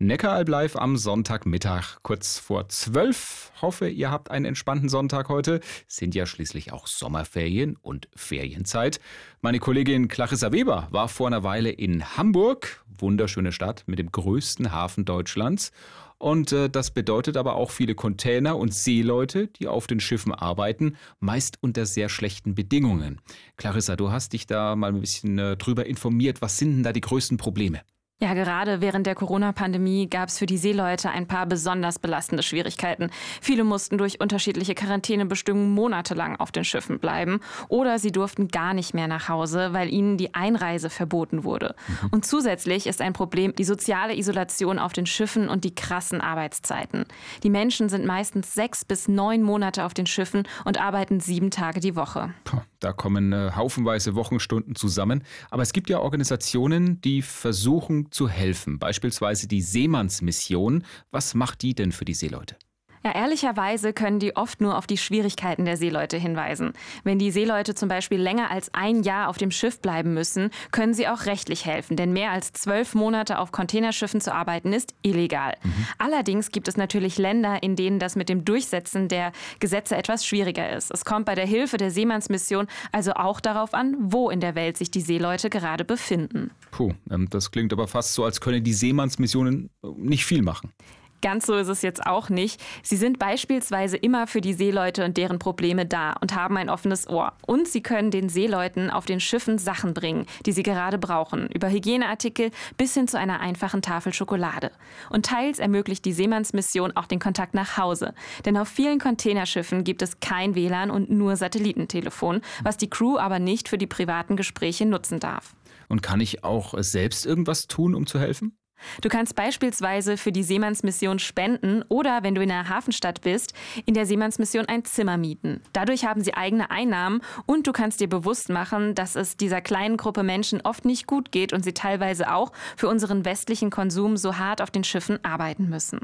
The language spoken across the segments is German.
Neckaralb live am Sonntagmittag, kurz vor zwölf. Hoffe, ihr habt einen entspannten Sonntag heute. Sind ja schließlich auch Sommerferien und Ferienzeit. Meine Kollegin Clarissa Weber war vor einer Weile in Hamburg. Wunderschöne Stadt mit dem größten Hafen Deutschlands. Und äh, das bedeutet aber auch viele Container und Seeleute, die auf den Schiffen arbeiten, meist unter sehr schlechten Bedingungen. Clarissa, du hast dich da mal ein bisschen äh, drüber informiert. Was sind denn da die größten Probleme? Ja, gerade während der Corona-Pandemie gab es für die Seeleute ein paar besonders belastende Schwierigkeiten. Viele mussten durch unterschiedliche Quarantänebestimmungen monatelang auf den Schiffen bleiben oder sie durften gar nicht mehr nach Hause, weil ihnen die Einreise verboten wurde. Mhm. Und zusätzlich ist ein Problem die soziale Isolation auf den Schiffen und die krassen Arbeitszeiten. Die Menschen sind meistens sechs bis neun Monate auf den Schiffen und arbeiten sieben Tage die Woche. Da kommen äh, haufenweise Wochenstunden zusammen. Aber es gibt ja Organisationen, die versuchen, zu helfen, beispielsweise die Seemannsmission. Was macht die denn für die Seeleute? Ja, ehrlicherweise können die oft nur auf die Schwierigkeiten der Seeleute hinweisen. Wenn die Seeleute zum Beispiel länger als ein Jahr auf dem Schiff bleiben müssen, können sie auch rechtlich helfen, denn mehr als zwölf Monate auf Containerschiffen zu arbeiten ist illegal. Mhm. Allerdings gibt es natürlich Länder, in denen das mit dem Durchsetzen der Gesetze etwas schwieriger ist. Es kommt bei der Hilfe der Seemannsmission also auch darauf an, wo in der Welt sich die Seeleute gerade befinden. Puh, ähm, das klingt aber fast so, als könne die Seemannsmissionen nicht viel machen. Ganz so ist es jetzt auch nicht. Sie sind beispielsweise immer für die Seeleute und deren Probleme da und haben ein offenes Ohr. Und sie können den Seeleuten auf den Schiffen Sachen bringen, die sie gerade brauchen, über Hygieneartikel bis hin zu einer einfachen Tafel Schokolade. Und teils ermöglicht die Seemannsmission auch den Kontakt nach Hause. Denn auf vielen Containerschiffen gibt es kein WLAN und nur Satellitentelefon, was die Crew aber nicht für die privaten Gespräche nutzen darf. Und kann ich auch selbst irgendwas tun, um zu helfen? Du kannst beispielsweise für die Seemannsmission spenden oder, wenn du in einer Hafenstadt bist, in der Seemannsmission ein Zimmer mieten. Dadurch haben sie eigene Einnahmen und du kannst dir bewusst machen, dass es dieser kleinen Gruppe Menschen oft nicht gut geht und sie teilweise auch für unseren westlichen Konsum so hart auf den Schiffen arbeiten müssen.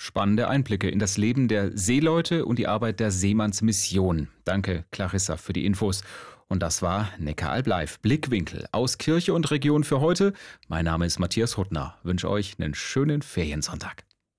Spannende Einblicke in das Leben der Seeleute und die Arbeit der Seemannsmission. Danke, Clarissa, für die Infos. Und das war Neckaralb Live, Blickwinkel aus Kirche und Region für heute. Mein Name ist Matthias Huttner. Wünsche euch einen schönen Feriensonntag.